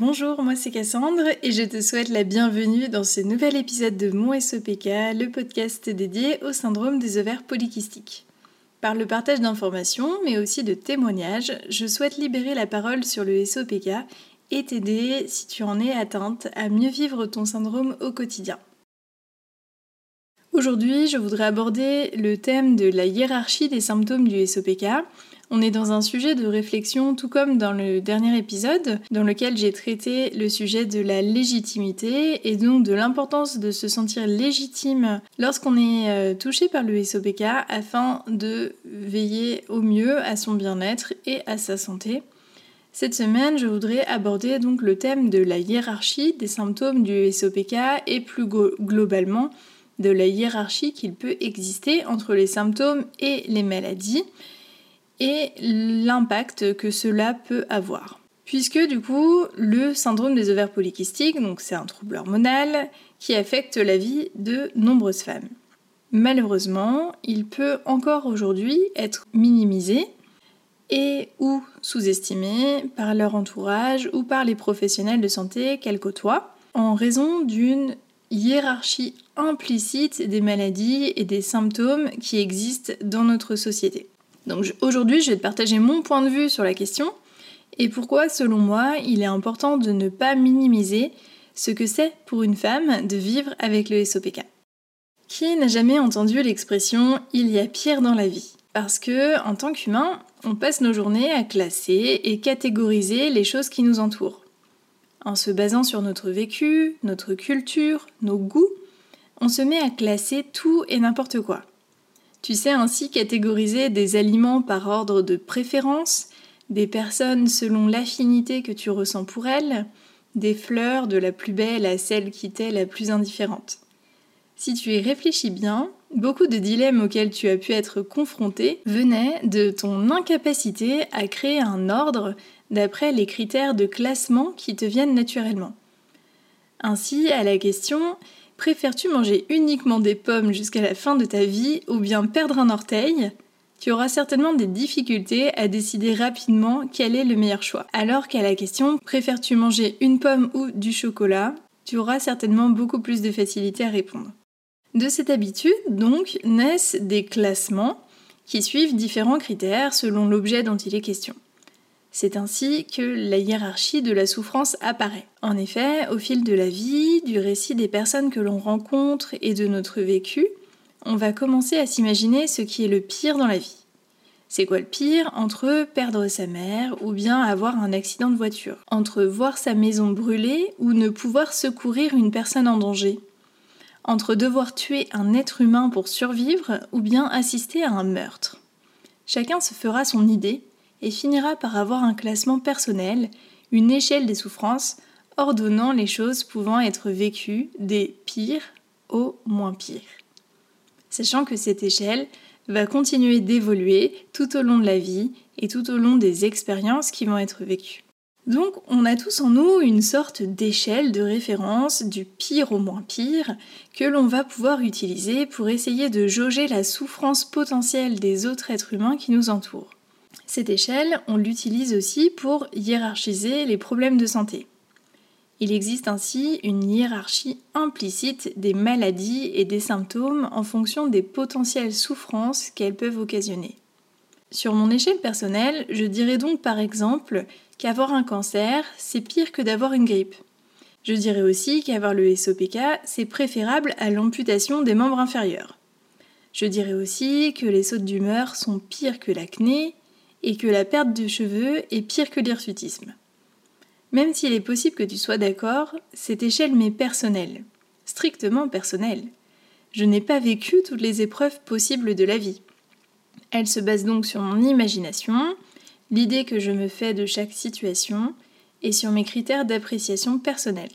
Bonjour, moi c'est Cassandre et je te souhaite la bienvenue dans ce nouvel épisode de Mon SOPK, le podcast dédié au syndrome des ovaires polykystiques. Par le partage d'informations, mais aussi de témoignages, je souhaite libérer la parole sur le SOPK et t'aider, si tu en es atteinte, à mieux vivre ton syndrome au quotidien. Aujourd'hui, je voudrais aborder le thème de la hiérarchie des symptômes du SOPK. On est dans un sujet de réflexion, tout comme dans le dernier épisode, dans lequel j'ai traité le sujet de la légitimité et donc de l'importance de se sentir légitime lorsqu'on est euh, touché par le SOPK afin de veiller au mieux à son bien-être et à sa santé. Cette semaine, je voudrais aborder donc le thème de la hiérarchie des symptômes du SOPK et plus globalement de la hiérarchie qu'il peut exister entre les symptômes et les maladies et l'impact que cela peut avoir. Puisque du coup, le syndrome des ovaires polykystiques, donc c'est un trouble hormonal qui affecte la vie de nombreuses femmes. Malheureusement, il peut encore aujourd'hui être minimisé et ou sous-estimé par leur entourage ou par les professionnels de santé qu'elles côtoient en raison d'une hiérarchie implicite des maladies et des symptômes qui existent dans notre société. Donc aujourd'hui, je vais te partager mon point de vue sur la question et pourquoi, selon moi, il est important de ne pas minimiser ce que c'est pour une femme de vivre avec le SOPK. Qui n'a jamais entendu l'expression il y a pire dans la vie Parce que, en tant qu'humain, on passe nos journées à classer et catégoriser les choses qui nous entourent. En se basant sur notre vécu, notre culture, nos goûts, on se met à classer tout et n'importe quoi. Tu sais ainsi catégoriser des aliments par ordre de préférence, des personnes selon l'affinité que tu ressens pour elles, des fleurs de la plus belle à celle qui t'est la plus indifférente. Si tu y réfléchis bien, beaucoup de dilemmes auxquels tu as pu être confronté venaient de ton incapacité à créer un ordre d'après les critères de classement qui te viennent naturellement. Ainsi, à la question Préfères-tu manger uniquement des pommes jusqu'à la fin de ta vie ou bien perdre un orteil? Tu auras certainement des difficultés à décider rapidement quel est le meilleur choix. Alors qu'à la question Préfères-tu manger une pomme ou du chocolat? Tu auras certainement beaucoup plus de facilité à répondre. De cette habitude, donc, naissent des classements qui suivent différents critères selon l'objet dont il est question. C'est ainsi que la hiérarchie de la souffrance apparaît. En effet, au fil de la vie, du récit des personnes que l'on rencontre et de notre vécu, on va commencer à s'imaginer ce qui est le pire dans la vie. C'est quoi le pire entre perdre sa mère ou bien avoir un accident de voiture? Entre voir sa maison brûler ou ne pouvoir secourir une personne en danger? Entre devoir tuer un être humain pour survivre ou bien assister à un meurtre? Chacun se fera son idée et finira par avoir un classement personnel, une échelle des souffrances, ordonnant les choses pouvant être vécues des pires au moins pires. Sachant que cette échelle va continuer d'évoluer tout au long de la vie et tout au long des expériences qui vont être vécues. Donc on a tous en nous une sorte d'échelle de référence du pire au moins pire que l'on va pouvoir utiliser pour essayer de jauger la souffrance potentielle des autres êtres humains qui nous entourent. Cette échelle, on l'utilise aussi pour hiérarchiser les problèmes de santé. Il existe ainsi une hiérarchie implicite des maladies et des symptômes en fonction des potentielles souffrances qu'elles peuvent occasionner. Sur mon échelle personnelle, je dirais donc par exemple qu'avoir un cancer, c'est pire que d'avoir une grippe. Je dirais aussi qu'avoir le SOPK, c'est préférable à l'amputation des membres inférieurs. Je dirais aussi que les sautes d'humeur sont pires que l'acné et que la perte de cheveux est pire que l'hirsutisme. Même s'il est possible que tu sois d'accord, cette échelle m'est personnelle, strictement personnelle. Je n'ai pas vécu toutes les épreuves possibles de la vie. Elle se base donc sur mon imagination, l'idée que je me fais de chaque situation et sur mes critères d'appréciation personnelle.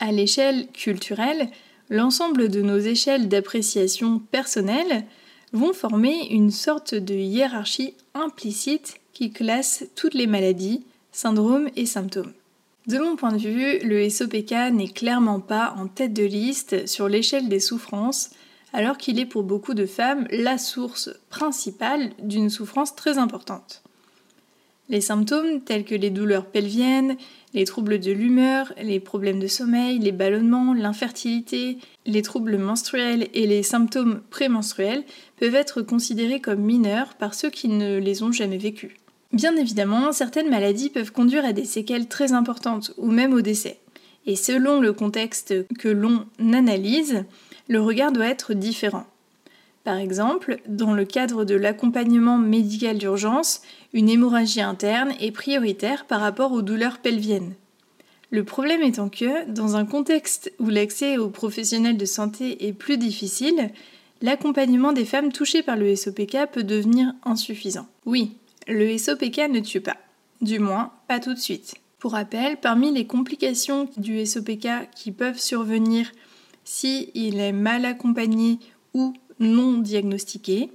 À l'échelle culturelle, l'ensemble de nos échelles d'appréciation personnelle vont former une sorte de hiérarchie implicite qui classe toutes les maladies, syndromes et symptômes. De mon point de vue, le SOPK n'est clairement pas en tête de liste sur l'échelle des souffrances, alors qu'il est pour beaucoup de femmes la source principale d'une souffrance très importante. Les symptômes tels que les douleurs pelviennes, les troubles de l'humeur, les problèmes de sommeil, les ballonnements, l'infertilité, les troubles menstruels et les symptômes prémenstruels peuvent être considérés comme mineurs par ceux qui ne les ont jamais vécus. Bien évidemment, certaines maladies peuvent conduire à des séquelles très importantes ou même au décès. Et selon le contexte que l'on analyse, le regard doit être différent. Par exemple, dans le cadre de l'accompagnement médical d'urgence, une hémorragie interne est prioritaire par rapport aux douleurs pelviennes. Le problème étant que, dans un contexte où l'accès aux professionnels de santé est plus difficile, l'accompagnement des femmes touchées par le SOPK peut devenir insuffisant. Oui, le SOPK ne tue pas, du moins pas tout de suite. Pour rappel, parmi les complications du SOPK qui peuvent survenir si il est mal accompagné ou non diagnostiqués.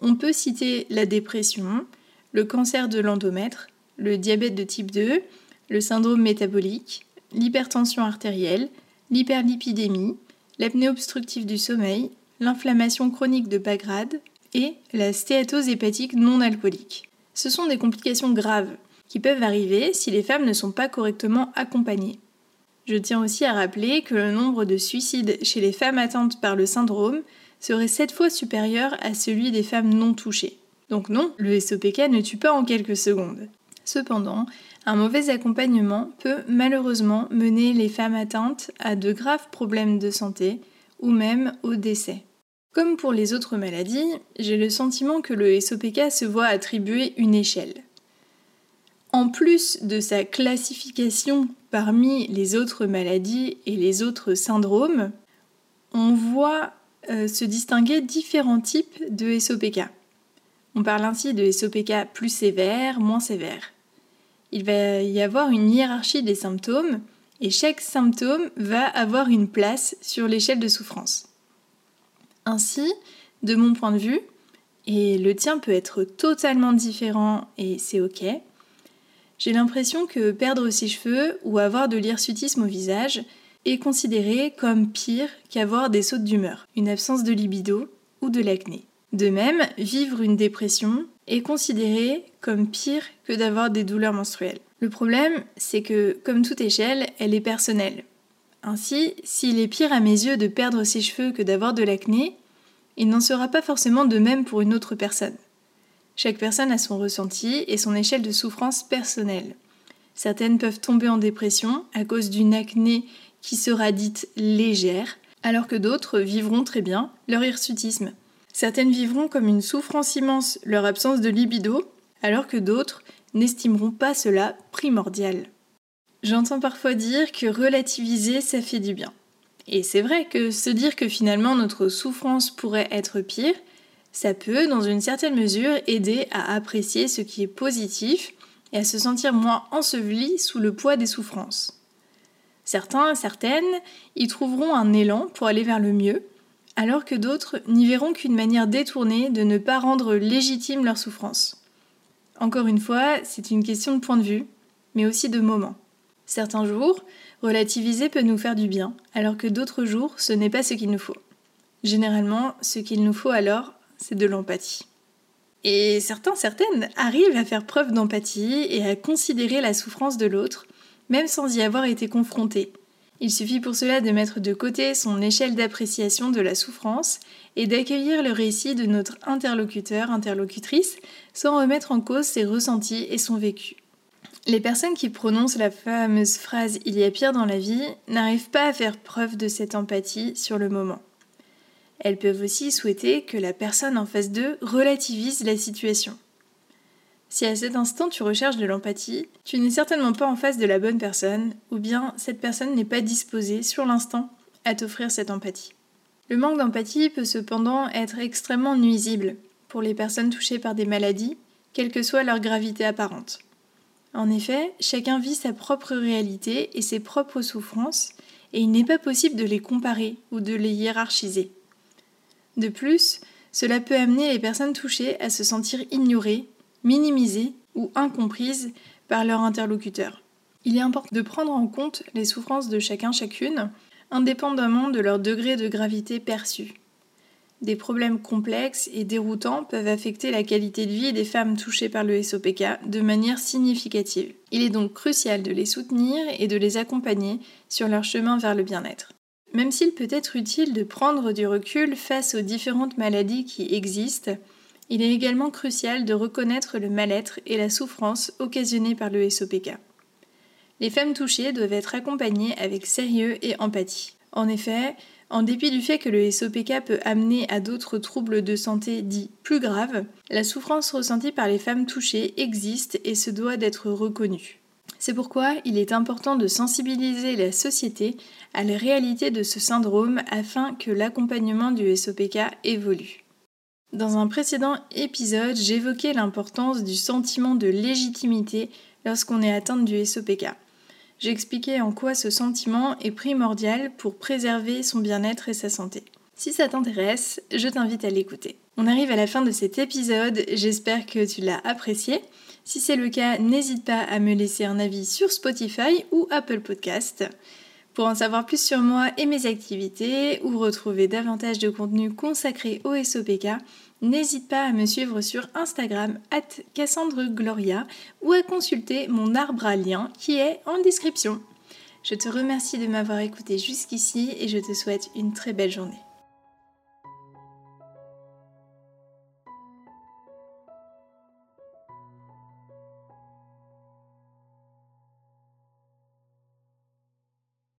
On peut citer la dépression, le cancer de l'endomètre, le diabète de type 2, le syndrome métabolique, l'hypertension artérielle, l'hyperlipidémie, l'apnée obstructive du sommeil, l'inflammation chronique de bas grade et la stéatose hépatique non alcoolique. Ce sont des complications graves qui peuvent arriver si les femmes ne sont pas correctement accompagnées. Je tiens aussi à rappeler que le nombre de suicides chez les femmes atteintes par le syndrome serait 7 fois supérieur à celui des femmes non touchées. Donc non, le SOPK ne tue pas en quelques secondes. Cependant, un mauvais accompagnement peut malheureusement mener les femmes atteintes à de graves problèmes de santé ou même au décès. Comme pour les autres maladies, j'ai le sentiment que le SOPK se voit attribuer une échelle. En plus de sa classification parmi les autres maladies et les autres syndromes, on voit euh, se distinguer différents types de SOPK. On parle ainsi de SOPK plus sévère, moins sévère. Il va y avoir une hiérarchie des symptômes et chaque symptôme va avoir une place sur l'échelle de souffrance. Ainsi, de mon point de vue, et le tien peut être totalement différent et c'est ok, j'ai l'impression que perdre ses cheveux ou avoir de l'hirsutisme au visage, est considéré comme pire qu'avoir des sautes d'humeur, une absence de libido ou de l'acné. De même, vivre une dépression est considéré comme pire que d'avoir des douleurs menstruelles. Le problème, c'est que, comme toute échelle, elle est personnelle. Ainsi, s'il est pire à mes yeux de perdre ses cheveux que d'avoir de l'acné, il n'en sera pas forcément de même pour une autre personne. Chaque personne a son ressenti et son échelle de souffrance personnelle. Certaines peuvent tomber en dépression à cause d'une acné qui sera dite légère, alors que d'autres vivront très bien leur hirsutisme. Certaines vivront comme une souffrance immense leur absence de libido, alors que d'autres n'estimeront pas cela primordial. J'entends parfois dire que relativiser, ça fait du bien. Et c'est vrai que se dire que finalement notre souffrance pourrait être pire, ça peut, dans une certaine mesure, aider à apprécier ce qui est positif et à se sentir moins enseveli sous le poids des souffrances. Certains, certaines, y trouveront un élan pour aller vers le mieux, alors que d'autres n'y verront qu'une manière détournée de ne pas rendre légitime leur souffrance. Encore une fois, c'est une question de point de vue, mais aussi de moment. Certains jours, relativiser peut nous faire du bien, alors que d'autres jours, ce n'est pas ce qu'il nous faut. Généralement, ce qu'il nous faut alors, c'est de l'empathie. Et certains, certaines arrivent à faire preuve d'empathie et à considérer la souffrance de l'autre même sans y avoir été confronté. Il suffit pour cela de mettre de côté son échelle d'appréciation de la souffrance et d'accueillir le récit de notre interlocuteur, interlocutrice, sans remettre en cause ses ressentis et son vécu. Les personnes qui prononcent la fameuse phrase Il y a pire dans la vie n'arrivent pas à faire preuve de cette empathie sur le moment. Elles peuvent aussi souhaiter que la personne en face d'eux relativise la situation. Si à cet instant tu recherches de l'empathie, tu n'es certainement pas en face de la bonne personne, ou bien cette personne n'est pas disposée sur l'instant à t'offrir cette empathie. Le manque d'empathie peut cependant être extrêmement nuisible pour les personnes touchées par des maladies, quelle que soit leur gravité apparente. En effet, chacun vit sa propre réalité et ses propres souffrances, et il n'est pas possible de les comparer ou de les hiérarchiser. De plus, cela peut amener les personnes touchées à se sentir ignorées minimisées ou incomprises par leur interlocuteur. Il est important de prendre en compte les souffrances de chacun chacune, indépendamment de leur degré de gravité perçu. des problèmes complexes et déroutants peuvent affecter la qualité de vie des femmes touchées par le SOPK de manière significative. Il est donc crucial de les soutenir et de les accompagner sur leur chemin vers le bien-être. Même s'il peut être utile de prendre du recul face aux différentes maladies qui existent, il est également crucial de reconnaître le mal-être et la souffrance occasionnés par le SOPK. Les femmes touchées doivent être accompagnées avec sérieux et empathie. En effet, en dépit du fait que le SOPK peut amener à d'autres troubles de santé dits plus graves, la souffrance ressentie par les femmes touchées existe et se doit d'être reconnue. C'est pourquoi il est important de sensibiliser la société à la réalité de ce syndrome afin que l'accompagnement du SOPK évolue. Dans un précédent épisode, j'évoquais l'importance du sentiment de légitimité lorsqu'on est atteinte du SOPK j'expliquais en quoi ce sentiment est primordial pour préserver son bien-être et sa santé. Si ça t'intéresse, je t'invite à l'écouter. On arrive à la fin de cet épisode, j'espère que tu l'as apprécié. Si c'est le cas, n'hésite pas à me laisser un avis sur Spotify ou Apple Podcast. Pour en savoir plus sur moi et mes activités, ou retrouver davantage de contenu consacré au SOPK, n'hésite pas à me suivre sur Instagram at Gloria ou à consulter mon arbre à lien qui est en description. Je te remercie de m'avoir écouté jusqu'ici et je te souhaite une très belle journée.